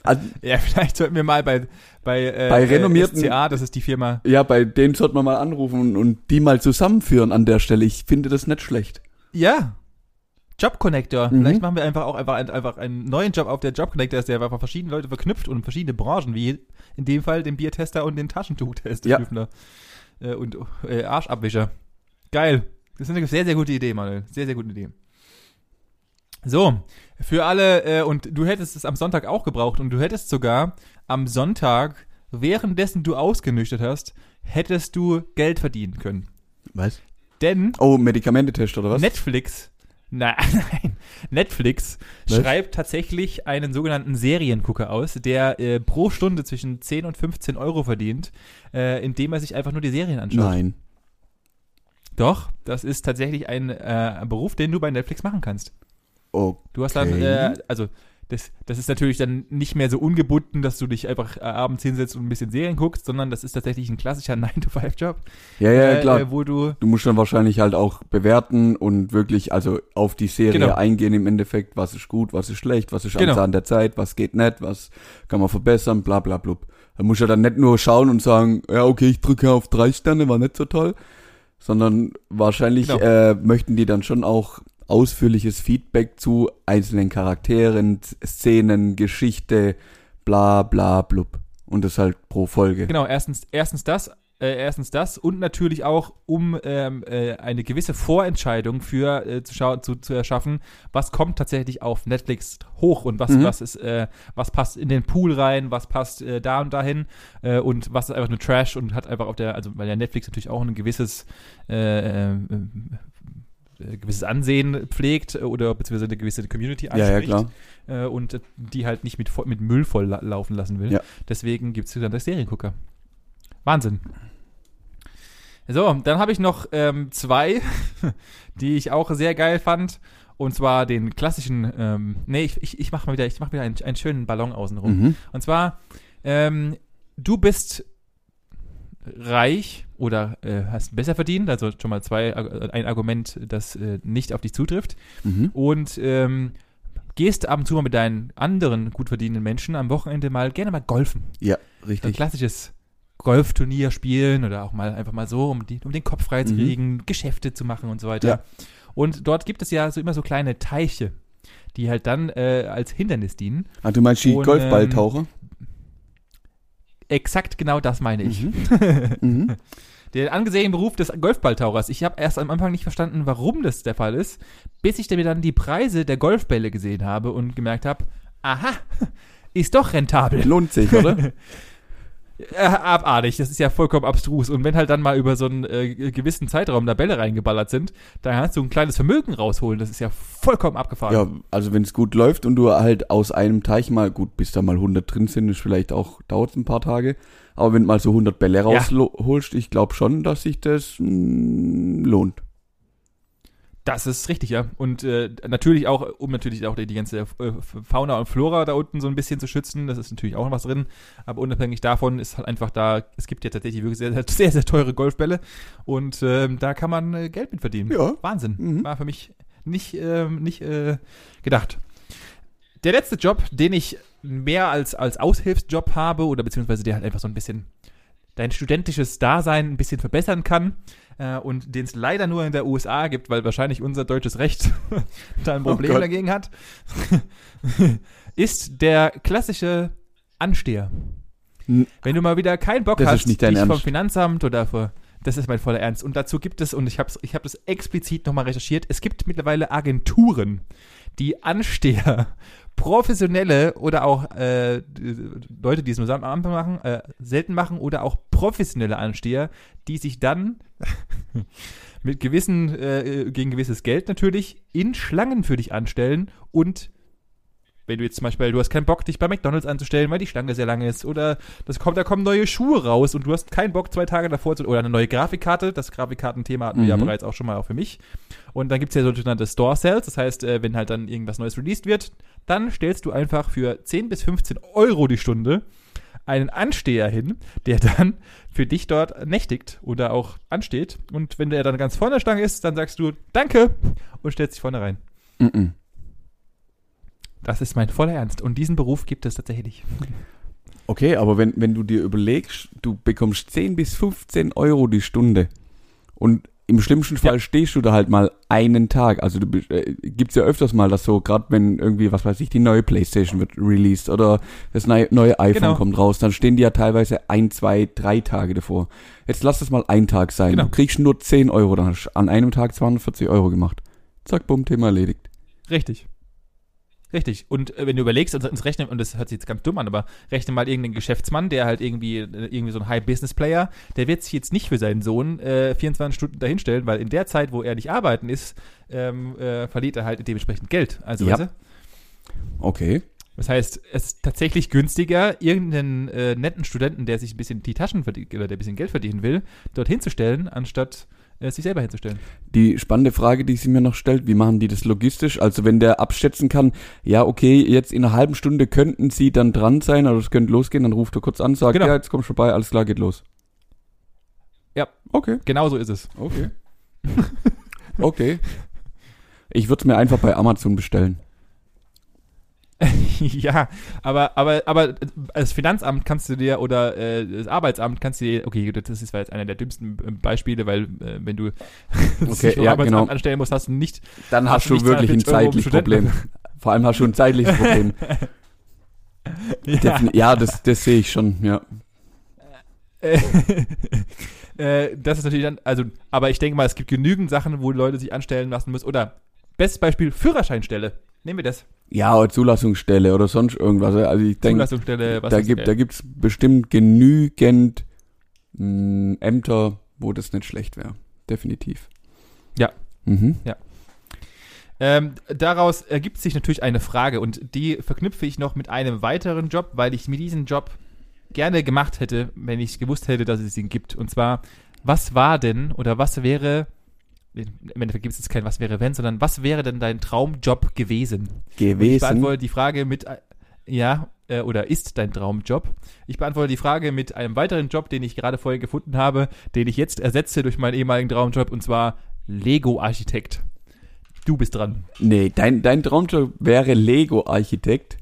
Also, Ja, vielleicht sollten wir mal bei, bei, äh, Bei renommierten- SCA, das ist die Firma. ja, bei denen sollte man mal anrufen und, und die mal zusammenführen an der Stelle. Ich finde das nicht schlecht. Ja. Job Connector. Mhm. Vielleicht machen wir einfach auch einfach, ein, einfach einen neuen Job auf der Job Connector ist, der einfach verschiedene Leute verknüpft und verschiedene Branchen, wie in dem Fall den Biertester und den Taschentuchtester Ja. Äh, und äh, Arschabwischer. Geil. Das ist eine sehr, sehr gute Idee, Manuel. Sehr, sehr gute Idee. So, für alle, äh, und du hättest es am Sonntag auch gebraucht und du hättest sogar am Sonntag, währenddessen du ausgenüchtert hast, hättest du Geld verdienen können. Was? Denn Oh, Medikamentetest oder was? Netflix, na, nein, Netflix Was? schreibt tatsächlich einen sogenannten Seriengucker aus, der äh, pro Stunde zwischen 10 und 15 Euro verdient, äh, indem er sich einfach nur die Serien anschaut. Nein. Doch, das ist tatsächlich ein äh, Beruf, den du bei Netflix machen kannst. Okay. Du hast dann, äh, also das, das ist natürlich dann nicht mehr so ungebunden, dass du dich einfach äh, abends hinsetzt und ein bisschen Serien guckst, sondern das ist tatsächlich ein klassischer 9-to-5-Job, Ja, ja, äh, klar. äh, wo du Du musst dann wahrscheinlich halt auch bewerten und wirklich also auf die Serie Genau. eingehen im Endeffekt, was ist gut, was ist schlecht, was ist Genau. an der Zeit, was geht nicht, was kann man verbessern, bla bla blub. Da musst du ja dann nicht nur schauen und sagen, ja okay, ich drücke auf drei Sterne, war nicht so toll, sondern wahrscheinlich Genau. äh, möchten die dann schon auch ausführliches Feedback zu einzelnen Charakteren, Szenen, Geschichte, bla bla blub. Und das halt pro Folge. Genau, erstens, erstens das, äh, erstens das und natürlich auch, um ähm, äh, eine gewisse Vorentscheidung für äh, zu, schauen, zu, zu erschaffen, was kommt tatsächlich auf Netflix hoch und was, Mhm. was ist, äh, was passt in den Pool rein, was passt äh, da und dahin äh, und was ist einfach nur Trash und hat einfach auf der, also weil ja Netflix natürlich auch ein gewisses gewisses Ansehen pflegt äh, oder beziehungsweise eine gewisse Community Ja, ja, anspricht klar. äh, und äh, die halt nicht mit, mit Müll voll la laufen lassen will. Ja. Deswegen gibt es dann das Seriengucker. Wahnsinn. So, dann habe ich noch ähm, zwei, die ich auch sehr geil fand. Und zwar den klassischen, ähm, nee, ich, ich, ich mache mal wieder, ich mache wieder einen, einen schönen Ballon außenrum. Mhm. Und zwar, ähm, du bist reich oder äh, hast besser verdient, also schon mal zwei, äh, ein Argument, das äh, nicht auf dich zutrifft Mhm. und ähm, gehst ab und zu mal mit deinen anderen gut verdienenden Menschen am Wochenende mal gerne mal golfen. Ja, So ein richtig. klassisches Golfturnier spielen oder auch mal einfach mal so, um, die, um den Kopf frei zu Mhm. Geschäfte zu machen und so weiter. Ja. Und dort gibt es ja so immer so kleine Teiche, die halt dann äh, als Hindernis dienen. Ah, du meinst die Und, Golfballtaucher? Exakt genau das meine ich. Mhm. mhm. Der angesehene Beruf des Golfballtauchers. Ich habe erst am Anfang nicht verstanden, warum das der Fall ist, bis ich mir dann die Preise der Golfbälle gesehen habe und gemerkt habe, aha, ist doch rentabel. Lohnt sich, oder? Äh, abartig, das ist ja vollkommen abstrus. Und wenn halt dann mal über so einen äh, gewissen Zeitraum da Bälle reingeballert sind, dann kannst du ein kleines Vermögen rausholen. Das ist ja vollkommen abgefahren. ja, also wenn es gut läuft und du halt aus einem Teich mal, gut, bis da mal 100 drin sind, ist vielleicht auch, dauert ein paar Tage. Aber wenn du mal so 100 Bälle Ja. rausholst, ich glaube schon, dass sich das mh, lohnt. Das ist richtig, ja. Und äh, natürlich auch, um natürlich auch die, die ganze äh, Fauna und Flora da unten so ein bisschen zu schützen, das ist natürlich auch noch was drin. Aber unabhängig davon ist halt einfach da, es gibt ja tatsächlich wirklich sehr, sehr, sehr, sehr teure Golfbälle und ähm, da kann man äh, Geld mit verdienen. Ja. Wahnsinn. Mhm. War für mich nicht, ähm, nicht äh, gedacht. Der letzte Job, den ich mehr als, als Aushilfsjob habe oder beziehungsweise der halt einfach so ein bisschen dein studentisches Dasein ein bisschen verbessern kann äh, und den es leider nur in der USA gibt, weil wahrscheinlich unser deutsches Recht da ein Oh Problem Gott. dagegen hat, ist der klassische Ansteher. N- Wenn du mal wieder keinen Bock Das hast, ist nicht dein dich vom Ernst. Finanzamt oder vor, das ist mein voller Ernst. Und dazu gibt es, und ich habe ich hab das explizit nochmal recherchiert, es gibt mittlerweile Agenturen, die Ansteher, professionelle oder auch äh, Leute, die es nur am Anfang machen, äh, selten machen oder auch professionelle Ansteher, die sich dann mit gewissen, äh, gegen gewisses Geld natürlich in Schlangen für dich anstellen und wenn du jetzt zum Beispiel, du hast keinen Bock, dich bei McDonalds anzustellen, weil die Schlange sehr lang ist, oder das kommt, da kommen neue Schuhe raus und du hast keinen Bock, zwei Tage davor zu, oder eine neue Grafikkarte, das Grafikkartenthema hatten wir ja Mhm. bereits auch schon mal auch für mich. Und dann gibt es ja sogenannte Store Sales, das heißt, äh, wenn halt dann irgendwas Neues released wird, dann stellst du einfach für 10 bis 15 Euro die Stunde einen Ansteher hin, der dann für dich dort nächtigt oder auch ansteht. Und wenn der dann ganz vorne der Stange ist, dann sagst du Danke und stellst dich vorne rein. Mhm. Das ist mein voller Ernst. Und diesen Beruf gibt es tatsächlich. Okay, aber wenn, wenn du dir überlegst, du bekommst 10 bis 15 Euro die Stunde und im schlimmsten Fall Ja. stehst du da halt mal einen Tag. Also du äh, gibt's ja öfters mal, dass so gerade wenn irgendwie was weiß ich die neue PlayStation wird released oder das neue, neue iPhone Genau. kommt raus, dann stehen die ja teilweise ein, zwei, drei Tage davor. Jetzt lass das mal ein Tag sein. Genau. Du kriegst nur 10 Euro, dann hast du an einem Tag 240 Euro gemacht. Zack, bumm, Thema erledigt. Richtig. Richtig. Und äh, wenn du überlegst, also ins Rechnen, und das hört sich jetzt ganz dumm an, aber rechne mal irgendeinen Geschäftsmann, der halt irgendwie, äh, irgendwie so ein High-Business-Player, der wird sich jetzt nicht für seinen Sohn äh, 24 Stunden dahinstellen, weil in der Zeit, wo er nicht arbeiten ist, ähm, äh, verliert er halt dementsprechend Geld. Also, Ja. weißt du? Okay. Das heißt, es ist tatsächlich günstiger, irgendeinen äh, netten Studenten, der sich ein bisschen die Taschen verdient oder der ein bisschen Geld verdienen will, dorthin zu stellen, anstatt sich selber hinzustellen. Die spannende Frage, die sie mir noch stellt, wie machen die das logistisch? Also wenn der abschätzen kann, ja, okay, jetzt in einer halben Stunde könnten sie dann dran sein, also es könnte losgehen, dann ruft er kurz an, sagt, Genau. ja, jetzt kommst du vorbei, alles klar, geht los. Ja. Okay, Genau so ist es. okay. okay. Ich würde es mir einfach bei Amazon bestellen. ja, aber, aber, aber als Finanzamt kannst du dir oder äh, das Arbeitsamt kannst du dir, okay, das ist jetzt einer der dümmsten äh, Beispiele, weil äh, wenn du Okay, ja, Arbeitsamt genau. anstellen musst, hast du nicht Dann Hast hast, du wirklich ein 240 Euro zeitliches Problem. Vor allem hast du ein zeitliches Problem. ja, ja, das, das sehe ich schon, ja. äh, äh, das ist natürlich dann, also, aber ich denke mal, es gibt genügend Sachen, wo Leute sich anstellen lassen müssen. Oder bestes Beispiel Führerscheinstelle. Nehmen wir das. Ja, oder Zulassungsstelle oder sonst irgendwas. Also ich denke, da gibt da gibt's bestimmt genügend mh, Ämter, wo das nicht schlecht wäre. Definitiv. Ja. Mhm. Ähm, daraus ergibt sich natürlich eine Frage und die verknüpfe ich noch mit einem weiteren Job, weil ich mir diesen Job gerne gemacht hätte, wenn ich gewusst hätte, dass es ihn gibt. Und zwar, was war denn oder was wäre, im Endeffekt gibt es jetzt kein Was wäre wenn, sondern was wäre denn dein Traumjob gewesen? Ich Gewesen. beantworte die Frage mit, äh, ja, äh, oder ist dein Traumjob? Ich beantworte die Frage mit einem weiteren Job, den ich gerade vorhin gefunden habe, den ich jetzt ersetze durch meinen ehemaligen Traumjob und zwar Lego-Architekt. Du bist dran. Nee, dein, dein Traumjob wäre Lego-Architekt.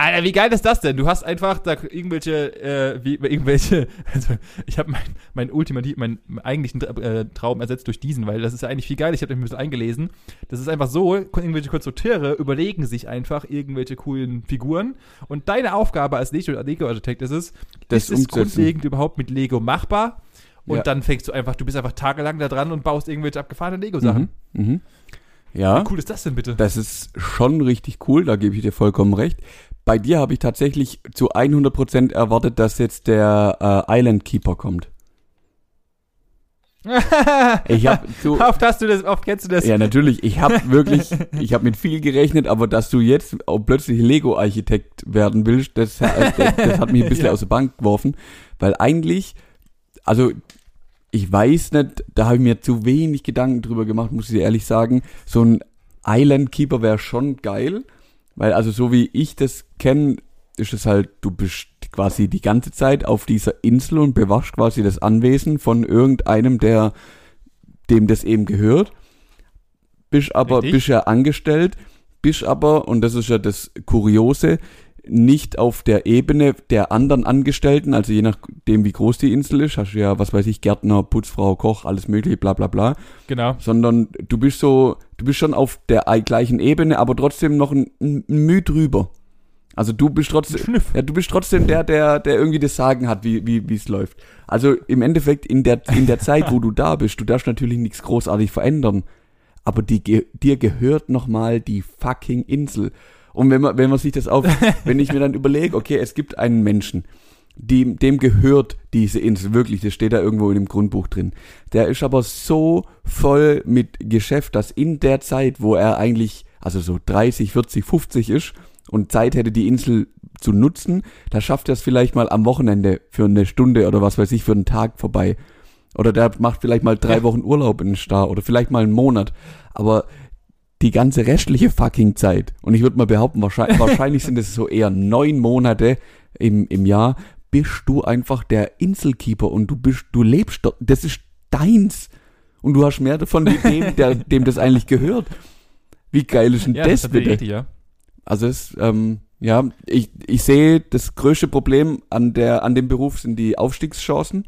Alter, wie geil ist das denn? Du hast einfach da irgendwelche, äh, wie, irgendwelche, also ich habe mein, mein ultimativ, meinen eigentlichen äh, Traum ersetzt durch diesen, weil das ist ja eigentlich viel geil. Ich habe mich ein bisschen eingelesen. Das ist einfach so, irgendwelche Konstrukteure überlegen sich einfach irgendwelche coolen Figuren und deine Aufgabe als Lego- Lego-Architekt ist es, Das ist es grundlegend überhaupt mit Lego machbar? Und Ja. dann fängst du einfach, du bist einfach tagelang da dran und baust irgendwelche abgefahrenen Lego-Sachen. Mhm. Mhm. Ja, Wie cool ist das denn bitte? das ist schon richtig cool, da gebe ich dir vollkommen recht. Bei dir habe ich tatsächlich zu 100% erwartet, dass jetzt der äh, Island Keeper kommt. Ich habe zu Oft hast du das, oft kennst du das. Ja, natürlich. Ich habe wirklich, ich habe mit viel gerechnet, aber dass du jetzt plötzlich Lego-Architekt werden willst, das, äh, das, das hat mich ein bisschen Ja. aus der Bank geworfen, weil eigentlich, also ich weiß nicht, da habe ich mir zu wenig Gedanken drüber gemacht, muss ich dir ehrlich sagen. So ein Island Keeper wäre schon geil, weil also so wie ich das kenne, ist es halt, du bist quasi die ganze Zeit auf dieser Insel und bewachst quasi das Anwesen von irgendeinem, der dem das eben gehört. Bist aber, Richtig. bist ja angestellt, bist aber, und das ist ja das Kuriose, nicht auf der Ebene der anderen Angestellten, also je nachdem, wie groß die Insel ist, hast du ja, was weiß ich, Gärtner, Putzfrau, Koch, alles mögliche, bla bla bla, Genau. sondern du bist so, du bist schon auf der ei- gleichen Ebene, aber trotzdem noch ein, ein Mühe drüber. Also du bist trotzdem, ja, du bist trotzdem der, der, der irgendwie das Sagen hat, wie, wie, wie es läuft. Also im Endeffekt in der, in der Zeit, wo du da bist, du darfst natürlich nichts großartig verändern. Aber die, dir gehört nochmal die fucking Insel. Und wenn man, wenn man sich das auf, wenn ich mir dann überlege, okay, es gibt einen Menschen, dem, dem gehört diese Insel wirklich, das steht da irgendwo in dem Grundbuch drin. Der ist aber so voll mit Geschäft, dass in der Zeit, wo er eigentlich, also so 30, 40, 50 ist und Zeit hätte, die Insel zu nutzen, da schafft er es vielleicht mal am Wochenende für eine Stunde oder was weiß ich, für einen Tag vorbei. Oder der macht vielleicht mal drei. Wochen Urlaub in den Star oder vielleicht mal einen Monat. Aber die ganze restliche fucking Zeit, und ich würde mal behaupten, wahrscheinlich, wahrscheinlich sind es so eher neun Monate im, im Jahr, bist du einfach der Inselkeeper und du bist, du lebst dort, das ist deins. Und du hast mehr davon wie dem, der, dem das eigentlich gehört. Wie geil ist denn Ja, das das bitte? richtig, ja. Also es, ähm, ja, ich, ich sehe das größte Problem an der, an dem Beruf sind die Aufstiegschancen.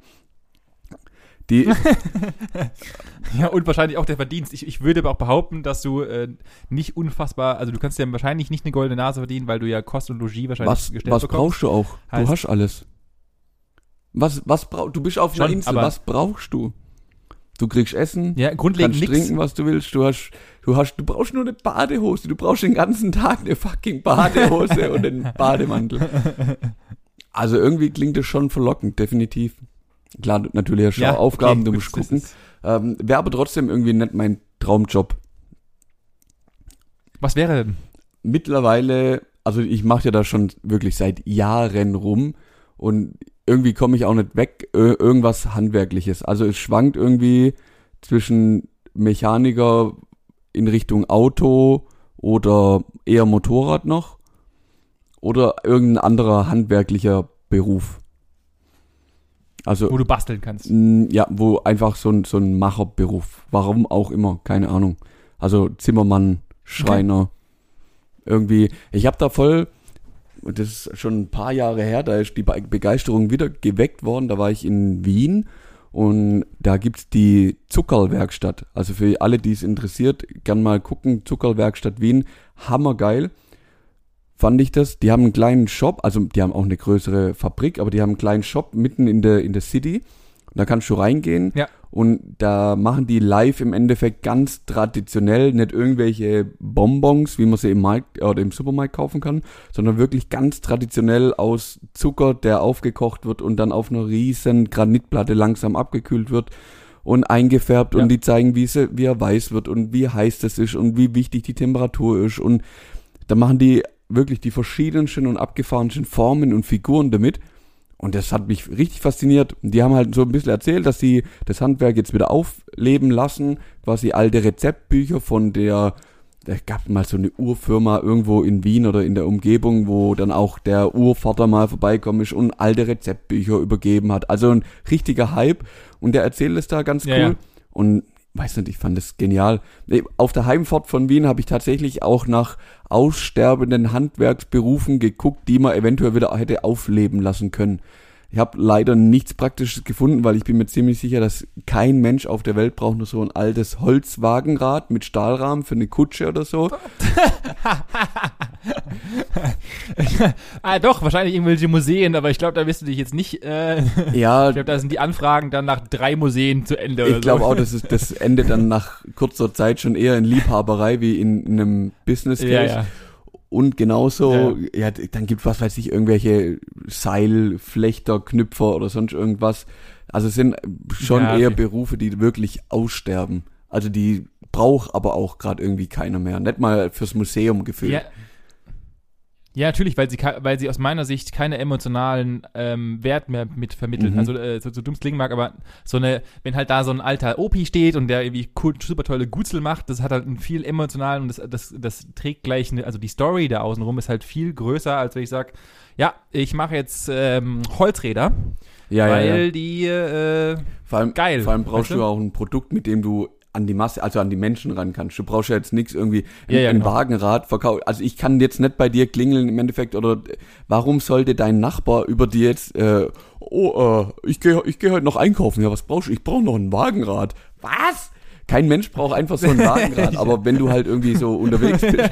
Die, Ja, und wahrscheinlich auch der Verdienst. Ich, ich würde aber auch behaupten, dass du äh, nicht unfassbar, also du kannst ja wahrscheinlich nicht eine goldene Nase verdienen, weil du ja Kost und Logis wahrscheinlich was gestellt was bekommst. brauchst du auch? Heißt- du hast alles. Was, was brauchst du? bist auf einer Schon, Insel, aber- was brauchst du? Du kriegst Essen, Ja, grundlegend kannst trinken, was du willst. Du hast, du hast, du brauchst nur eine Badehose. Du brauchst den ganzen Tag eine fucking Badehose und einen Bademantel. Also irgendwie klingt das schon verlockend, definitiv. Klar, natürlich auch Aufgaben, okay, du musst gucken. Ähm, Wäre aber trotzdem irgendwie nicht mein Traumjob. Was wäre denn? Mittlerweile, also ich mache ja da schon wirklich seit Jahren rum und irgendwie komme ich auch nicht weg, irgendwas Handwerkliches. Also es schwankt irgendwie zwischen Mechaniker in Richtung Auto oder eher Motorrad noch oder irgendein anderer handwerklicher Beruf. Also Wo du basteln kannst. Ja, wo einfach so ein, so ein Macherberuf. Warum auch immer, keine Ahnung. Also Zimmermann, Schreiner, irgendwie. Ich habe da voll, das ist schon ein paar Jahre her, da ist die Be Begeisterung wieder geweckt worden. Da war ich in Wien und da gibt's die Zuckerlwerkstatt. Also für alle, die es interessiert, gern mal gucken. Zuckerlwerkstatt Wien, hammergeil. Fand ich das. Die haben einen kleinen Shop, also die haben auch eine größere Fabrik, aber die haben einen kleinen Shop mitten in der, in der City. Da kannst du reingehen Ja. und da machen die live im Endeffekt ganz traditionell, nicht irgendwelche Bonbons, wie man sie im Markt oder im Supermarkt kaufen kann, sondern wirklich ganz traditionell aus Zucker, der aufgekocht wird und dann auf einer riesen Granitplatte langsam abgekühlt wird und eingefärbt Ja. und die zeigen, wie, sie, wie er weiß wird und wie heiß das ist und wie wichtig die Temperatur ist und da machen die wirklich die verschiedensten und abgefahrensten Formen und Figuren damit. Und das hat mich richtig fasziniert. Und Die haben halt so ein bisschen erzählt, dass sie das Handwerk jetzt wieder aufleben lassen. Quasi alte Rezeptbücher von der, da gab mal so eine Urfirma irgendwo in Wien oder in der Umgebung, wo dann auch der Urvater mal vorbeikommen ist und alte Rezeptbücher übergeben hat. Also ein richtiger Hype. Und der erzählt es da ganz Ja, cool. ja. Und weiß nicht, ich fand das genial. Auf der Heimfahrt von Wien habe ich tatsächlich auch nach aussterbenden Handwerksberufen geguckt, die man eventuell wieder hätte aufleben lassen können. Ich habe leider nichts Praktisches gefunden, weil ich bin mir ziemlich sicher, dass kein Mensch auf der Welt braucht nur so ein altes Holzwagenrad mit Stahlrahmen für eine Kutsche oder so. ah, doch, wahrscheinlich irgendwelche Museen, aber ich glaube, da wirst du dich jetzt nicht. Äh, Ja, ich glaube, da sind die Anfragen dann nach drei Museen zu Ende. oder ich glaube so. auch, dass es, das endet dann nach kurzer Zeit schon eher in Liebhaberei wie in, in einem Business Case. Ja, ja. Und genauso, ja. dann gibt was weiß ich, irgendwelche Seilflechter, Knüpfer oder sonst irgendwas. Also es sind schon Ja, eher okay. Berufe, die wirklich aussterben. Also die braucht aber auch gerade irgendwie keiner mehr. Nicht mal fürs Museum gefühlt. Ja. Ja, natürlich, weil sie, weil sie aus meiner Sicht keine emotionalen ähm, Wert mehr mit vermitteln. Mhm. Also, äh, so, so dumm es klingen mag, aber so eine, wenn halt da so ein alter Opi steht und der irgendwie cool, super tolle Gutzel macht, das hat halt einen viel emotionalen und das, das, das trägt gleich, eine, also die Story da außenrum ist halt viel größer, als wenn ich sage, ja, ich mache jetzt ähm, Holzräder, ja, ja, weil ja. die, äh, Vor allem, geil, Vor allem brauchst weißt du? du auch ein Produkt, mit dem du an die Masse, also an die Menschen ran kannst. Du brauchst ja jetzt nichts irgendwie, ein, Ja, ja, ein genau. Wagenrad verkaufen. Also ich kann jetzt nicht bei dir klingeln im Endeffekt oder äh, warum sollte dein Nachbar über dir jetzt, äh, oh, äh, ich gehe ich geh heute noch einkaufen. Ja, was brauchst du? Ich brauche noch ein Wagenrad. Was? Kein Mensch braucht einfach so ein Wagenrad, aber wenn du halt irgendwie so unterwegs bist.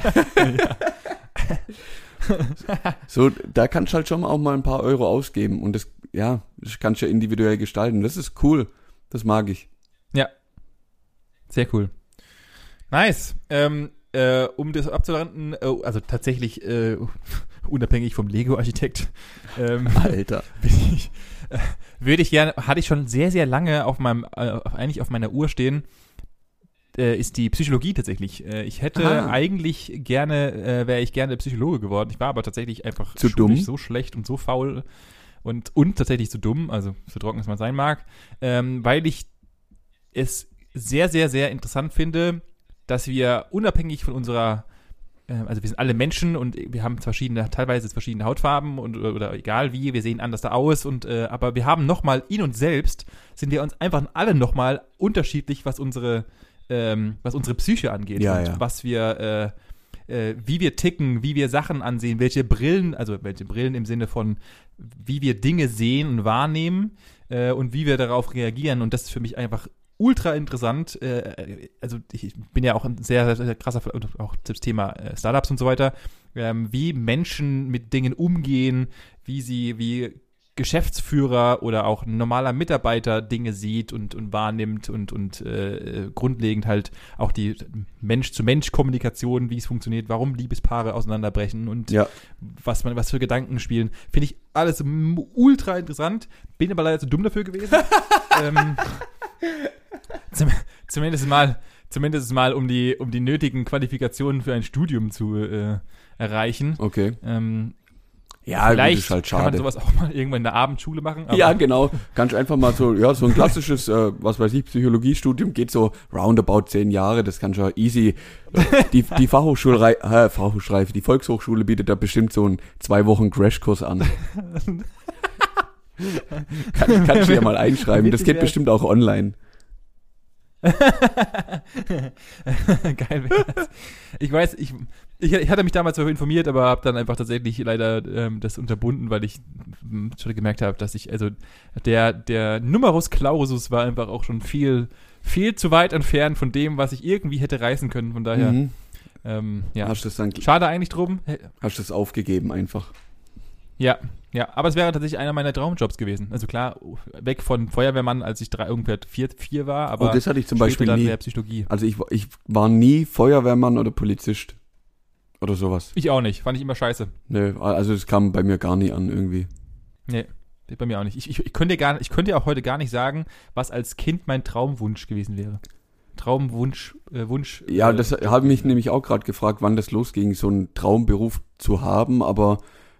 so, da kannst du halt schon auch mal ein paar Euro ausgeben und das, ja, das kannst du ja individuell gestalten. Das ist cool. Das mag ich. Sehr cool. Nice. Ähm, äh, um das abzuwarten, äh, also tatsächlich äh, unabhängig vom Lego-Architekt, ähm, Alter. ich, äh, würde ich gerne, hatte ich schon sehr, sehr lange auf meinem, äh, auf- eigentlich auf meiner Uhr stehen, äh, ist die Psychologie tatsächlich. Ich hätte Ah. eigentlich gerne, wäre ich gerne Psychologe geworden. Ich war aber tatsächlich einfach Zu dumm? so schlecht und so faul und, und tatsächlich zu dumm, also so trocken es man sein mag, ähm, weil ich es sehr, sehr, sehr interessant finde, dass wir unabhängig von unserer, äh, also wir sind alle Menschen und wir haben verschiedene, teilweise verschiedene Hautfarben und oder, oder egal wie, wir sehen anders da aus und äh, aber wir haben nochmal in uns selbst, sind wir uns einfach alle nochmal unterschiedlich, was unsere, ähm, was unsere Psyche angeht Ja, und ja. was wir, äh, äh, wie wir ticken, wie wir Sachen ansehen, welche Brillen, also welche Brillen im Sinne von, wie wir Dinge sehen und wahrnehmen. äh, und wie wir darauf reagieren. Und das ist für mich einfach ultra interessant. Äh, also ich bin ja auch ein sehr, sehr krasser, auch das Thema äh, Startups und so weiter, ähm, wie Menschen mit Dingen umgehen, wie sie, wie Geschäftsführer oder auch ein normaler Mitarbeiter Dinge sieht und, und wahrnimmt und, und äh, grundlegend halt auch die Mensch-zu-Mensch-Kommunikation, wie es funktioniert, warum Liebespaare auseinanderbrechen und Ja. was man, was für Gedanken spielen. Finde ich alles ultra interessant. Bin aber leider zu dumm dafür gewesen. ähm, zum, zumindest mal, zumindest mal, um die, um die nötigen Qualifikationen für ein Studium zu äh, erreichen. Okay. Ähm, Ja, vielleicht ist halt kann man schade. sowas auch mal irgendwann in der Abendschule machen. Ja, genau. Kannst einfach mal so, ja, so ein klassisches, äh, was weiß ich, Psychologiestudium geht so roundabout zehn Jahre. Das kannst du ja easy. Die, die Fachhochschulreife, äh, Fachhochschulreife, die Volkshochschule bietet da bestimmt so einen zwei Wochen Crashkurs an. Kann, kannst du ja mal einschreiben. Das geht bestimmt auch online. Geil wär's. Ich weiß, ich, ich, ich hatte mich damals darüber informiert, aber habe dann einfach tatsächlich leider ähm, das unterbunden, weil ich ähm, schon gemerkt habe, dass ich, also der, der Numerus Clausus war einfach auch schon viel, viel zu weit entfernt von dem, was ich irgendwie hätte reißen können. Von daher, Mhm. ähm, ja. Hast dann, Schade eigentlich drum. hast du das aufgegeben einfach. Ja, ja, aber es wäre tatsächlich einer meiner Traumjobs gewesen. Also klar, weg von Feuerwehrmann, als ich drei, ungefähr vier, vier war, aber oh, das hatte ich zum Beispiel nie. Psychologie. Also ich, ich war nie Feuerwehrmann oder Polizist. Oder sowas. Ich auch nicht, fand ich immer scheiße. Nö, also das kam bei mir gar nie an irgendwie. Nee, bei mir auch nicht. Ich, ich, ich, könnte gar, ich könnte auch heute gar nicht sagen, was als Kind mein Traumwunsch gewesen wäre. Traumwunsch, äh, Wunsch. Ja, äh, das habe mich nämlich auch gerade gefragt, wann das losging, so einen Traumberuf zu haben, aber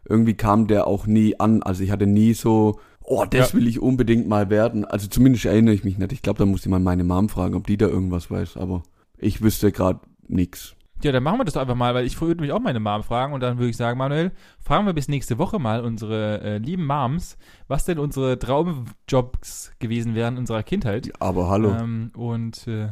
irgendwie kam der auch nie an. Also ich hatte nie so, oh, das Ja. will ich unbedingt mal werden. Also zumindest erinnere ich mich nicht. Ich glaube, da muss ich mal meine Mom fragen, ob die da irgendwas weiß, aber ich wüsste gerade nix. Ja, dann machen wir das doch einfach mal, weil ich würde mich auch meine Mom fragen und dann würde ich sagen, Manuel, fragen wir bis nächste Woche mal unsere äh, lieben Moms, was denn unsere Traumjobs gewesen wären in unserer Kindheit. Aber hallo. Ähm, und äh,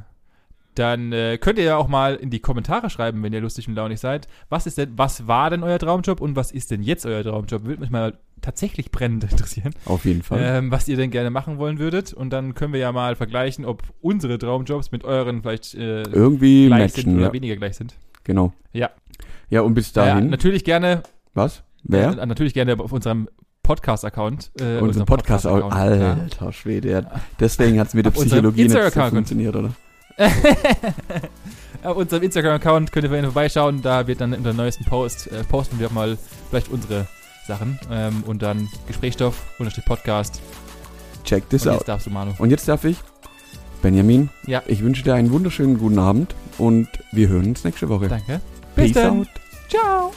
dann äh, könnt ihr ja auch mal in die Kommentare schreiben, wenn ihr lustig und launig seid. Was ist denn, was war denn euer Traumjob und was ist denn jetzt euer Traumjob? Würde mich mal tatsächlich brennend interessieren, Auf jeden Fall. ähm, was ihr denn gerne machen wollen würdet. Und dann können wir ja mal vergleichen, ob unsere Traumjobs mit euren vielleicht äh, irgendwie gleich sind matchen, oder ja. weniger gleich sind. Genau. Ja. Ja, und bis Ja, dahin. natürlich gerne, was? Wer? äh, natürlich gerne auf unserem Podcast-Account. Äh, Unser unserem Podcast, Podcast-Account, alter Schwede. Ja. Deswegen hat's mit der Psychologie nicht so funktioniert, oder? Auf unserem Instagram-Account könnt ihr vorhin vorbeischauen. Da wird dann in der neuesten Post, äh, posten wir auch mal vielleicht unsere Sachen. Ähm, und dann Gesprächsstoff, unterstrich Podcast. Check this und out. jetzt darfst du, Manu. Und jetzt darf ich, Benjamin, Ja. ich wünsche dir einen wunderschönen guten Abend und wir hören uns nächste Woche. Danke. Peace dann. out. Ciao.